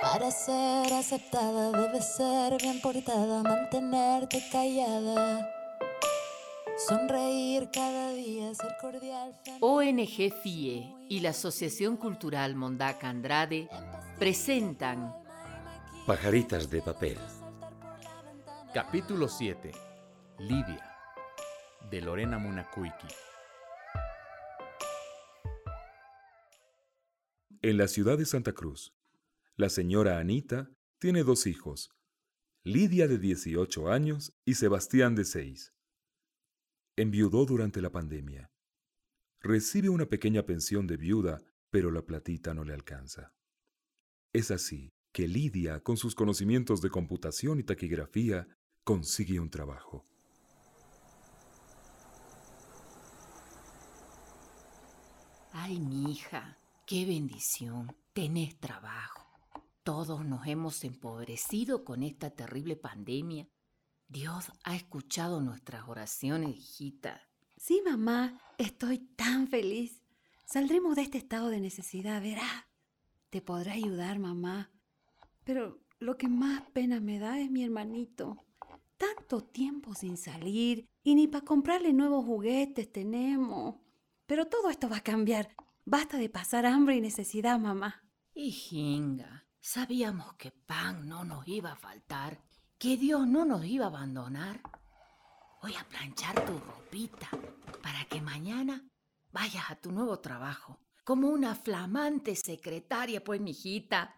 Para ser aceptada debes ser bien portada, mantenerte callada. Sonreír cada día, ser cordial. ONG FIE y la Asociación Cultural Mondaca Andrade presentan Pajaritas de papel. Capítulo 7. Lidia. De Lorena Munacuiki. En la ciudad de Santa Cruz, la señora Anita tiene dos hijos, Lidia de 18 años y Sebastián de 6. Enviudó durante la pandemia. Recibe una pequeña pensión de viuda, pero la platita no le alcanza. Es así que Lidia, con sus conocimientos de computación y taquigrafía, consigue un trabajo. Ay, mi hija, qué bendición. Tenés trabajo. Todos nos hemos empobrecido con esta terrible pandemia. Dios ha escuchado nuestras oraciones, hijita. Sí, mamá, estoy tan feliz. Saldremos de este estado de necesidad, verás. Te podrá ayudar, mamá. Pero lo que más pena me da es mi hermanito. Tanto tiempo sin salir y ni para comprarle nuevos juguetes tenemos. Pero todo esto va a cambiar. Basta de pasar hambre y necesidad, mamá. Hijinga, sabíamos que pan no nos iba a faltar, que Dios no nos iba a abandonar. Voy a planchar tu ropita para que mañana vayas a tu nuevo trabajo como una flamante secretaria, pues, mijita.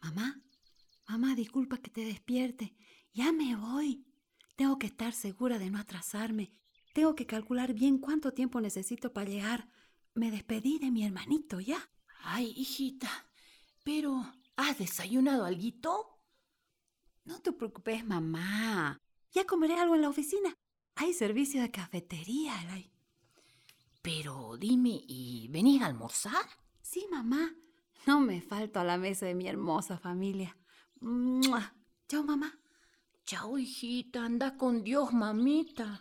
Mamá, mamá, disculpa que te despierte. Ya me voy. Tengo que estar segura de no atrasarme. Tengo que calcular bien cuánto tiempo necesito para llegar. Me despedí de mi hermanito ya. Ay, hijita, pero ¿has desayunado alguito? No te preocupes, mamá. Ya comeré algo en la oficina. Hay servicio de cafetería, Elay. Pero dime, ¿y venís a almorzar? Sí, mamá. No me falto a la mesa de mi hermosa familia. ¡Mua! Chao, mamá. Chao, hijita, anda con Dios, mamita.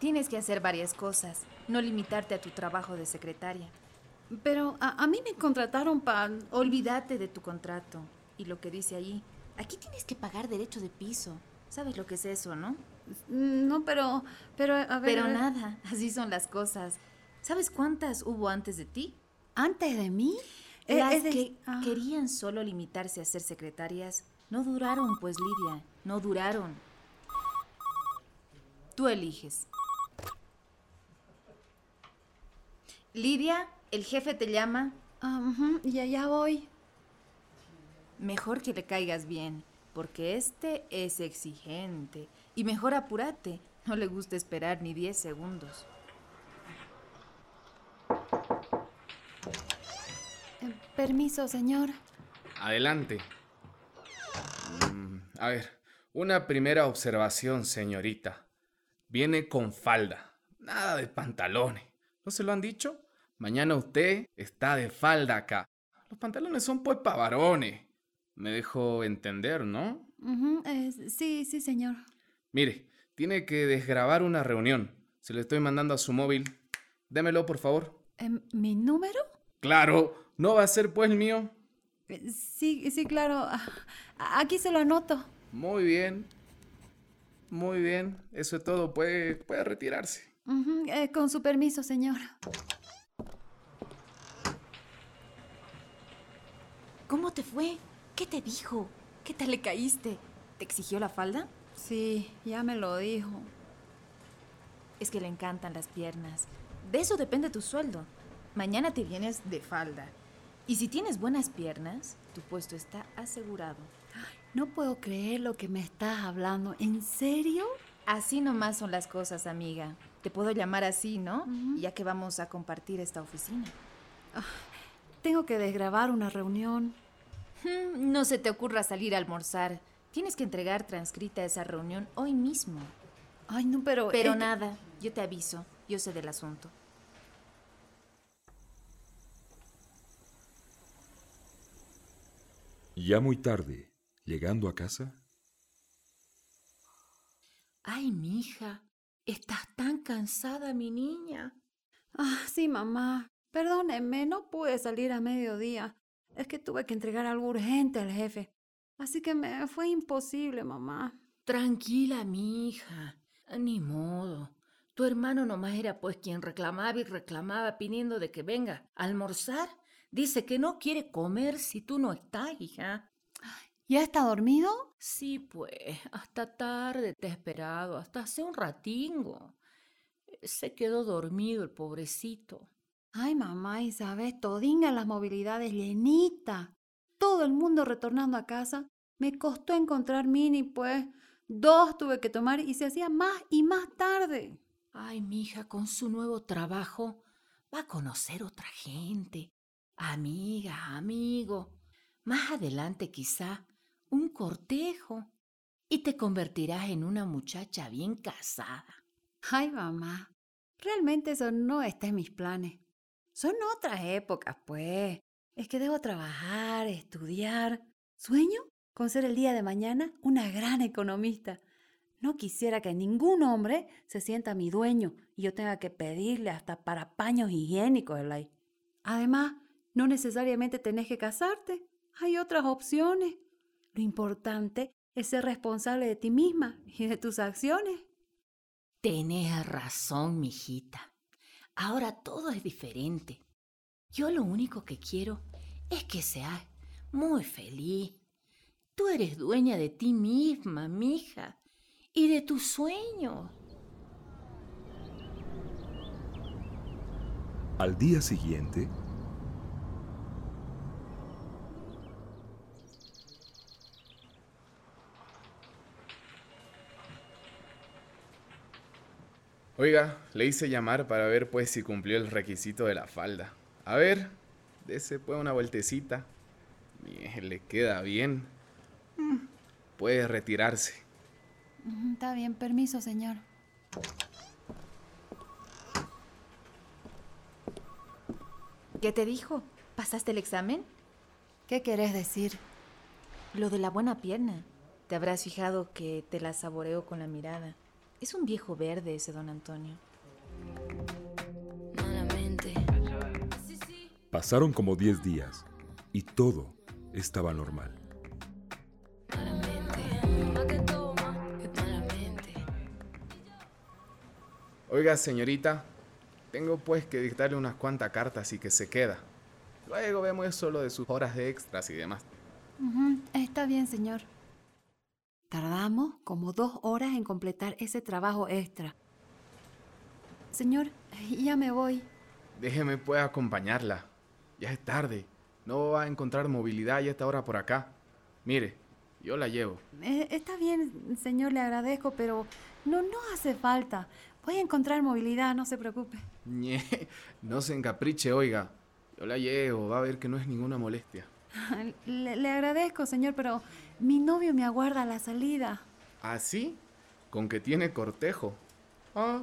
Tienes que hacer varias cosas, no limitarte a tu trabajo de secretaria. Pero a, a mí me contrataron para... Olvídate de tu contrato y lo que dice allí. Aquí tienes que pagar derecho de piso. ¿Sabes lo que es eso, no? No, pero... Pero, a ver... Pero nada, así son las cosas. ¿Sabes cuántas hubo antes de ti? ¿Antes de mí? Las Es de- que ah. querían solo limitarse a ser secretarias no duraron, pues Lidia, no duraron. Tú eliges. Lidia, el jefe te llama. Ah, y allá voy. Mejor que le caigas bien, porque este es exigente. Y mejor apúrate, no le gusta esperar ni 10 segundos. Eh, permiso, señor. Adelante. Mm, a ver, una primera observación, señorita. Viene con falda, nada de pantalones. ¿No se lo han dicho? Mañana usted está de falda acá. Los pantalones son pues para varones. Me dejo entender, ¿no? Eh, sí, sí, señor. Mire, tiene que desgrabar una reunión. Se lo estoy mandando a su móvil. Démelo, por favor. Em, ¿Mi número? Claro, no va a ser pues el mío. Eh, Sí, sí, claro. Ah, Aquí se lo anoto. Muy bien. Muy bien. Eso es todo. Puede, puede retirarse. Eh, con su permiso, señor. ¿Cómo te fue? ¿Qué te dijo? ¿Qué tal le caíste? ¿Te exigió la falda? Sí, ya me lo dijo. Es que le encantan las piernas. De eso depende tu sueldo. Mañana te vienes de falda. Y si tienes buenas piernas, tu puesto está asegurado. No puedo creer lo que me estás hablando. ¿En serio? Así nomás son las cosas, amiga. Te puedo llamar así, ¿no? Ya que vamos a compartir esta oficina. Tengo que desgrabar una reunión. Hmm, No se te ocurra salir a almorzar. Tienes que entregar transcrita esa reunión hoy mismo. Ay, no, pero... Pero nada, yo te aviso. Yo sé del asunto. Ya muy tarde, llegando a casa, Ay, mija, estás tan cansada, mi niña. Ah, sí, mamá. Perdóneme, no pude salir a mediodía. Es que tuve que entregar algo urgente al jefe. Así que me fue imposible, mamá. Tranquila, mija. Ni modo. Tu hermano nomás era pues quien reclamaba y reclamaba pidiendo de que venga a almorzar. Dice que no quiere comer si tú no estás, hija. ¿Ya está dormido? Sí, pues, hasta tarde te he esperado, hasta hace un ratingo. Se quedó dormido el pobrecito. Ay, mamá, y sabes, todinga las movilidades llenita. Todo el mundo retornando a casa. Me costó encontrar mini, pues. Dos tuve que tomar y se hacía más y más tarde. Ay, mija, con su nuevo trabajo va a conocer otra gente. Amiga, amigo. Más adelante quizá un cortejo y te convertirás en una muchacha bien casada. Ay, mamá, realmente eso no está en mis planes. Son otras épocas, pues. Es que debo trabajar, estudiar. Sueño con ser el día de mañana una gran economista. No quisiera que ningún hombre se sienta mi dueño y yo tenga que pedirle hasta para paños higiénicos, Elay. Además, no necesariamente tenés que casarte. Hay otras opciones. Lo importante es ser responsable de ti misma y de tus acciones. Tenés razón, mijita. Ahora todo es diferente. Yo lo único que quiero es que seas muy feliz. Tú eres dueña de ti misma, mija, y de tus sueños. al día siguiente, Oiga, le hice llamar para ver pues si cumplió el requisito de la falda. A ver, dese pues una vueltecita. Bien, le queda bien. Mm, Puede retirarse. Está bien, permiso, señor. ¿Qué te dijo? ¿Pasaste el examen? ¿Qué querés decir? Lo de la buena pierna. Te habrás fijado que te la saboreo con la mirada. Es un viejo verde ese don Antonio. Malamente. pasaron como 10 días y todo estaba normal. Malamente. ¿Pa' qué toma? Malamente. Oiga, señorita, tengo pues que dictarle unas cuantas cartas y que se queda. Luego vemos eso lo de sus horas de extras y demás. Está bien, señor. Tardamos como dos horas en completar ese trabajo extra. Señor, ya me voy. Déjeme pues acompañarla. Ya es tarde. No va a encontrar movilidad ya esta hora por acá. Mire, yo la llevo. Eh, está bien, señor, le agradezco, pero no, no hace falta. Voy a encontrar movilidad, no se preocupe. No se encapriche, oiga. Yo la llevo, va a ver que no es ninguna molestia. Le, le agradezco, señor, pero mi novio me aguarda a la salida. ¿Así? ¿Con que tiene cortejo? Ah,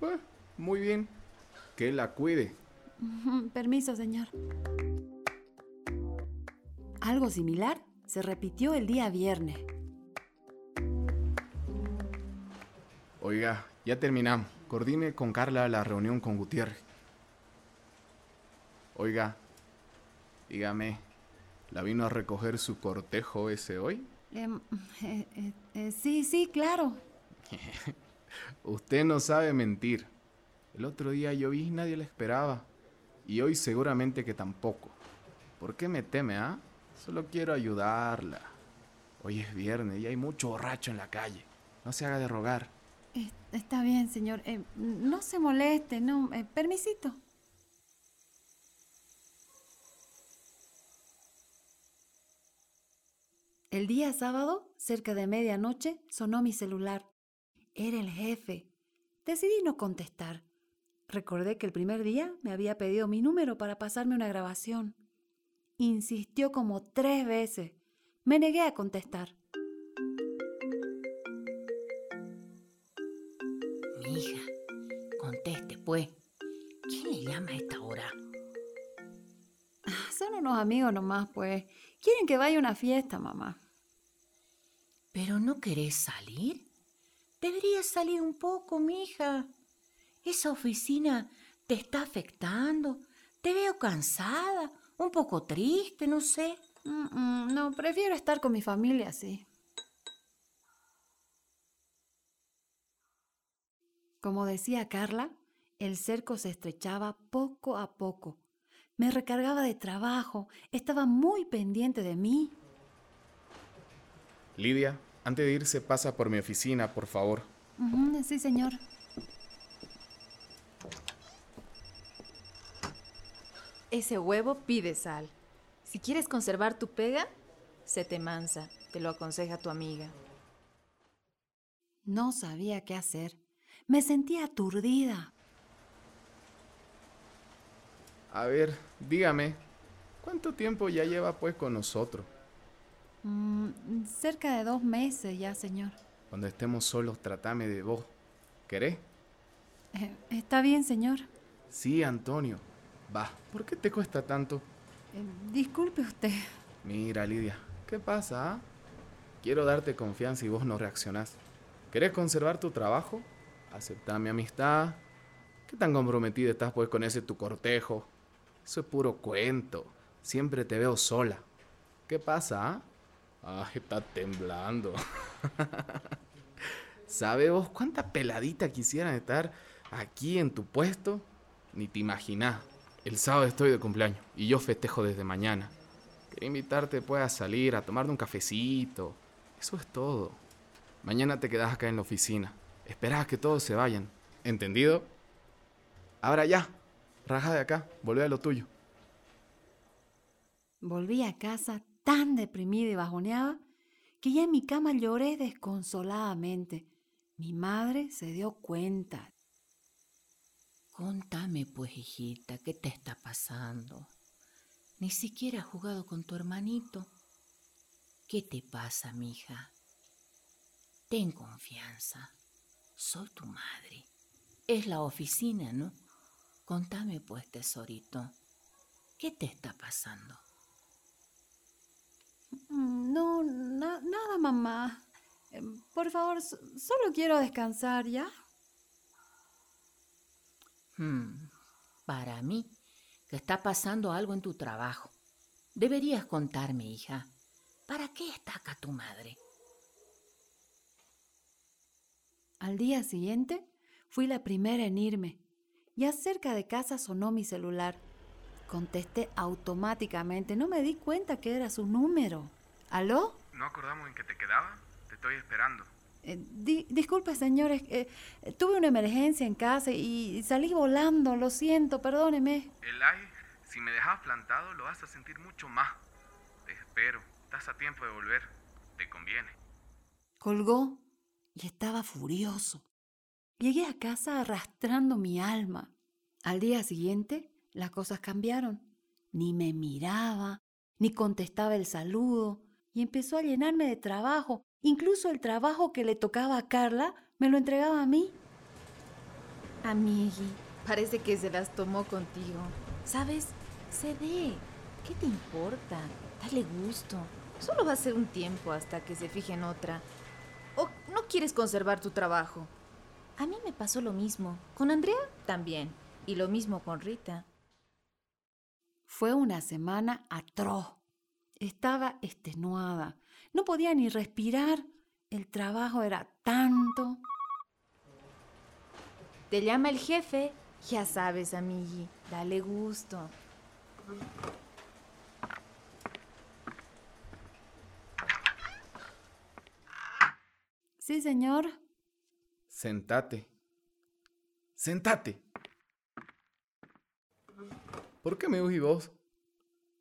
pues, muy bien. Que la cuide. Permiso, señor. Algo similar se repitió el día viernes. Oiga, ya terminamos. Coordine con Carla la reunión con Gutiérrez. Oiga, dígame, ¿la vino a recoger su cortejo ese hoy? Em, eh, eh, eh, sí, sí, claro. Usted no sabe mentir. El otro día yo vi y nadie la esperaba. Y hoy seguramente que tampoco. ¿Por qué me teme, ah? Solo quiero ayudarla. Hoy es viernes y hay mucho borracho en la calle. No se haga de rogar. Es- Está bien, señor. No se moleste, no. permisito. El día sábado, cerca de medianoche, sonó mi celular. Era el jefe. Decidí no contestar. Recordé que el primer día me había pedido mi número para pasarme una grabación. Insistió como tres veces. Me negué a contestar. Mija, conteste, pues. ¿Quién le llama a esta hora? Ah, son unos amigos nomás, pues. Quieren que vaya a una fiesta, mamá. ¿Pero no querés salir? Deberías salir un poco, mija. Esa oficina te está afectando. Te veo cansada, un poco triste, no sé. Mm, mm, no, prefiero estar con mi familia, sí. Como decía Carla, el cerco se estrechaba poco a poco. Me recargaba de trabajo, estaba muy pendiente de mí. Lidia, antes de irse pasa por mi oficina, por favor. Sí, señor. Ese huevo pide sal. Si quieres conservar tu pega, se te mansa, te lo aconseja tu amiga. No sabía qué hacer. Me sentía aturdida. A ver, dígame, ¿cuánto tiempo ya lleva pues con nosotros? Mm, cerca de dos meses ya, señor. Cuando estemos solos, tratame de vos. ¿Querés? Eh, Está bien, señor. Sí, Antonio. Va, ¿por qué te cuesta tanto? Eh, disculpe usted. Mira, Lidia, ¿qué pasa? ah? Quiero darte confianza y vos no reaccionás. ¿Querés conservar tu trabajo? Aceptá mi amistad. ¿Qué tan comprometida estás pues con ese tu cortejo? Eso es puro cuento. Siempre te veo sola. ¿Qué pasa? ah? Está temblando. ¿Sabe vos cuánta peladita quisieran estar aquí en tu puesto? Ni te imaginás. El sábado estoy de cumpleaños y yo festejo desde mañana. Quería invitarte pues a salir, a tomarte un cafecito. Eso es todo. Mañana te quedas acá en la oficina. Esperás que todos se vayan. ¿Entendido? Ahora ya. Raja de acá. Volvé a lo tuyo. Volví a casa tan deprimida y bajoneada que ya en mi cama lloré desconsoladamente. Mi madre se dio cuenta. Contame, pues, hijita, ¿qué te está pasando? Ni siquiera has jugado con tu hermanito. ¿Qué te pasa, mija? Ten confianza. Soy tu madre. Es la oficina, ¿no? Contame, pues, tesorito. ¿Qué te está pasando? "Mm, No, na- nada, mamá. Eh, Por favor, so- solo quiero descansar, ¿ya? Hmm, para mí, que está pasando algo en tu trabajo. Deberías contarme, hija. ¿Para qué está acá tu madre? Al día siguiente fui la primera en irme. Ya cerca de casa sonó mi celular. Contesté automáticamente. No me di cuenta que era su número. ¿Aló? ¿No acordamos en que te quedaba? Te estoy esperando. Eh, di- disculpe, señores. eh, eh, tuve una emergencia en casa y salí volando. Lo siento, perdóneme. Elai, si me dejas plantado lo vas a sentir mucho más. Te espero. Estás a tiempo de volver. Te conviene. Colgó y estaba furioso. Llegué a casa arrastrando mi alma. Al día siguiente, las cosas cambiaron. Ni me miraba, ni contestaba el saludo, y empezó a llenarme de trabajo. Incluso el trabajo que le tocaba a Carla me lo entregaba a mí. Amigui, parece que se las tomó contigo. ¿Sabes? Cede. ¿Qué te importa? Dale gusto. Solo va a ser un tiempo hasta que se fije en otra. ¿O no quieres conservar tu trabajo? A mí me pasó lo mismo. Con Andrea también. Y lo mismo con Rita. Fue una semana atroz. Estaba extenuada. No podía ni respirar. El trabajo era tanto. Te llama el jefe. Ya sabes, amigui. Dale gusto. Sí, señor. Sentate. Sentate. ¿Por qué me huís vos?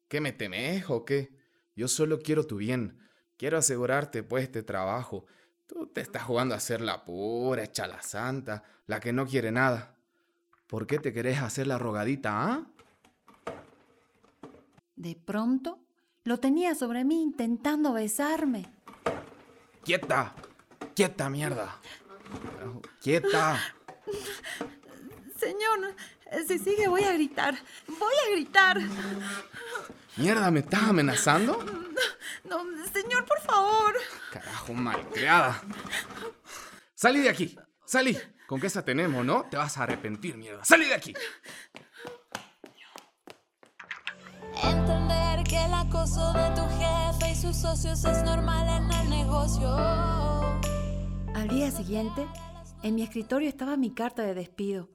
¿Qué me temes o qué? Yo solo quiero tu bien. Quiero asegurarte pues este trabajo. Tú te estás jugando a ser la pura, hecha la santa, la que no quiere nada. ¿Por qué te querés hacer la rogadita, ah? De pronto lo tenía sobre mí intentando besarme. ¡Quieta! ¡Quieta, mierda! ¡Quieta! Señor, si sigue voy a gritar. Voy a gritar. Mierda, ¿me estás amenazando? No, señor, por favor. Carajo, malcriada. Salí de aquí. Salí. Con que esa tenemos, ¿no? Te vas a arrepentir, mierda. Salí de aquí. Entender que el acoso de tu jefe y sus socios es normal en el negocio. Al día siguiente, en mi escritorio estaba mi carta de despido.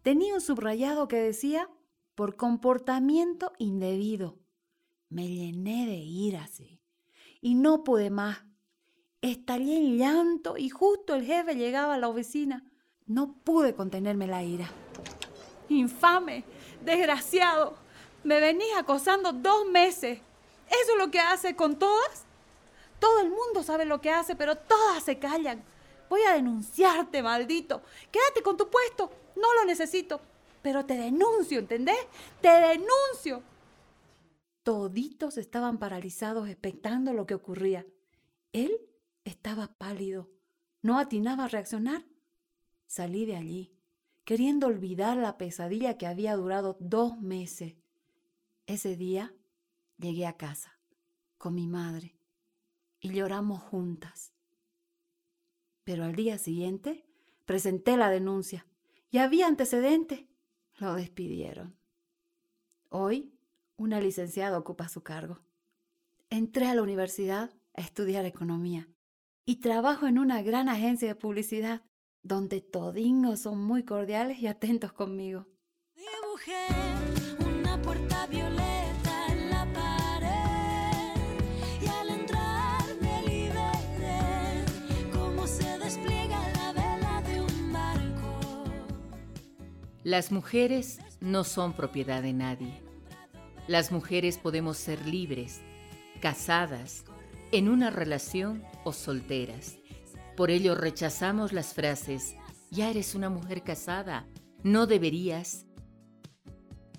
Tenía un subrayado que decía, por comportamiento indebido. Me llené de ira, sí. Y no pude más. Estallé en llanto y justo el jefe llegaba a la oficina. No pude contenerme la ira. Infame, desgraciado, me venís acosando dos meses. ¿Eso es lo que hace con todas? Todo el mundo sabe lo que hace, pero todas se callan. Voy a denunciarte, maldito. Quédate con tu puesto. No lo necesito. Pero te denuncio, ¿entendés? Te denuncio. Toditos estaban paralizados expectando lo que ocurría. Él estaba pálido. No atinaba a reaccionar. Salí de allí, queriendo olvidar la pesadilla que había durado dos meses. Ese día llegué a casa con mi madre y lloramos juntas. Pero al día siguiente presenté la denuncia y había antecedentes. Lo despidieron. Hoy una licenciada ocupa su cargo. Entré a la universidad a estudiar economía y trabajo en una gran agencia de publicidad donde todingos son muy cordiales y atentos conmigo. Dibujé Las mujeres no son propiedad de nadie. Las mujeres podemos ser libres, casadas, en una relación o solteras. Por ello rechazamos las frases, ya eres una mujer casada, no deberías.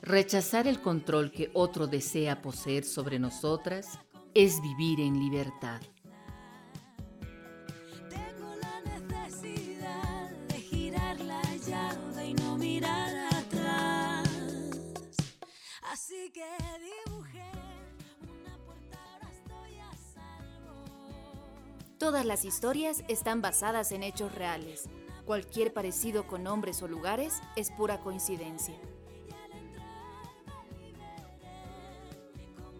Rechazar el control que otro desea poseer sobre nosotras es vivir en libertad. Así que dibujé una puerta, ahora estoy a salvo. Todas las historias están basadas en hechos reales. Cualquier parecido con nombres o lugares es pura coincidencia.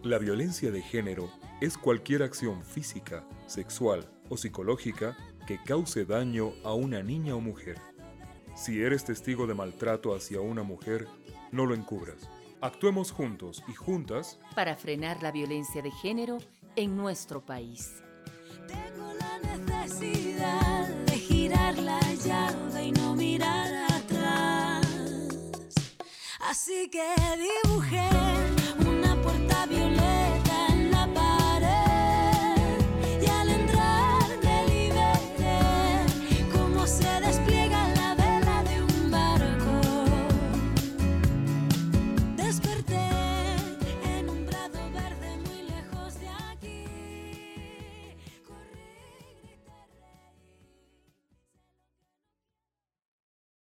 La violencia de género es cualquier acción física, sexual o psicológica que cause daño a una niña o mujer. Si eres testigo de maltrato hacia una mujer, no lo encubras. Actuemos juntos y juntas para frenar la violencia de género en nuestro país. Tengo la necesidad de girar la llave y no mirar atrás. Así que dibujé